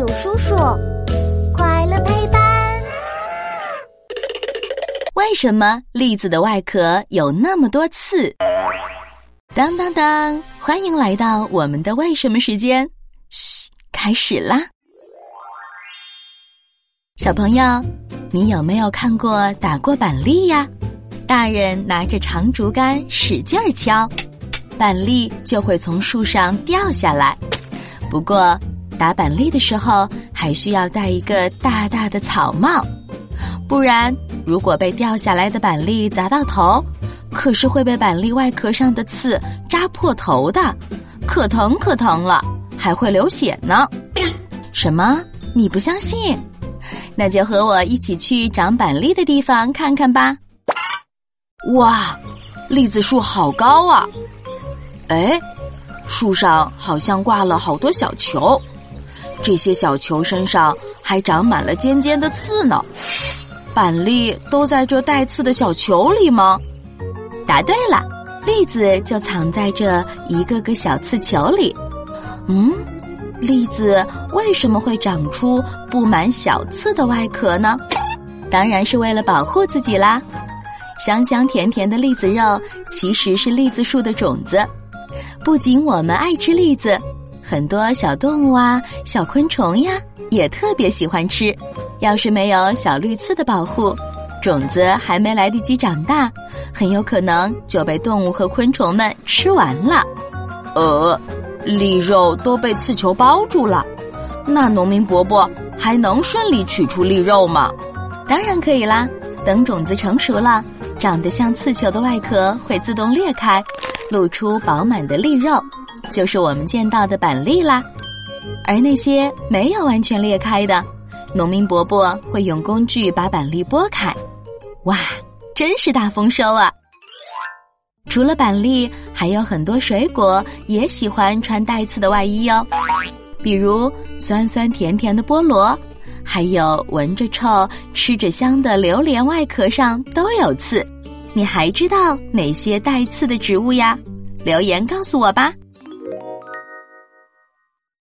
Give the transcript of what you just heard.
有叔叔，快乐陪伴。为什么栗子的外壳有那么多刺？当当当！欢迎来到我们的为什么时间。嘘，开始啦！小朋友，你有没有看过打过板栗呀？大人拿着长竹竿使劲儿敲，板栗就会从树上掉下来。不过，打板栗的时候还需要戴一个大大的草帽，不然如果被掉下来的板栗砸到头，可是会被板栗外壳上的刺扎破头的，可疼可疼了，还会流血呢。什么？你不相信？那就和我一起去长板栗的地方看看吧。哇，栗子树好高啊！哎。树上好像挂了好多小球，这些小球身上还长满了尖尖的刺呢。板栗都在这带刺的小球里吗？答对了，栗子就藏在这一个个小刺球里。嗯，栗子为什么会长出布满小刺的外壳呢？当然是为了保护自己啦。香香甜甜的栗子肉其实是栗子树的种子。不仅我们爱吃栗子，很多小动物啊、小昆虫呀也特别喜欢吃。要是没有小绿刺的保护，种子还没来得及长大，很有可能就被动物和昆虫们吃完了。呃，栗肉都被刺球包住了，那农民伯伯还能顺利取出栗肉吗？当然可以啦。等种子成熟了，长得像刺球的外壳会自动裂开。露出饱满的栗肉，就是我们见到的板栗啦。而那些没有完全裂开的，农民伯伯会用工具把板栗剥开。哇，真是大丰收啊！除了板栗，还有很多水果也喜欢穿带刺的外衣哟，比如酸酸甜甜的菠萝，还有闻着臭、吃着香的榴莲，外壳上都有刺。你还知道哪些带刺的植物呀？留言告诉我吧。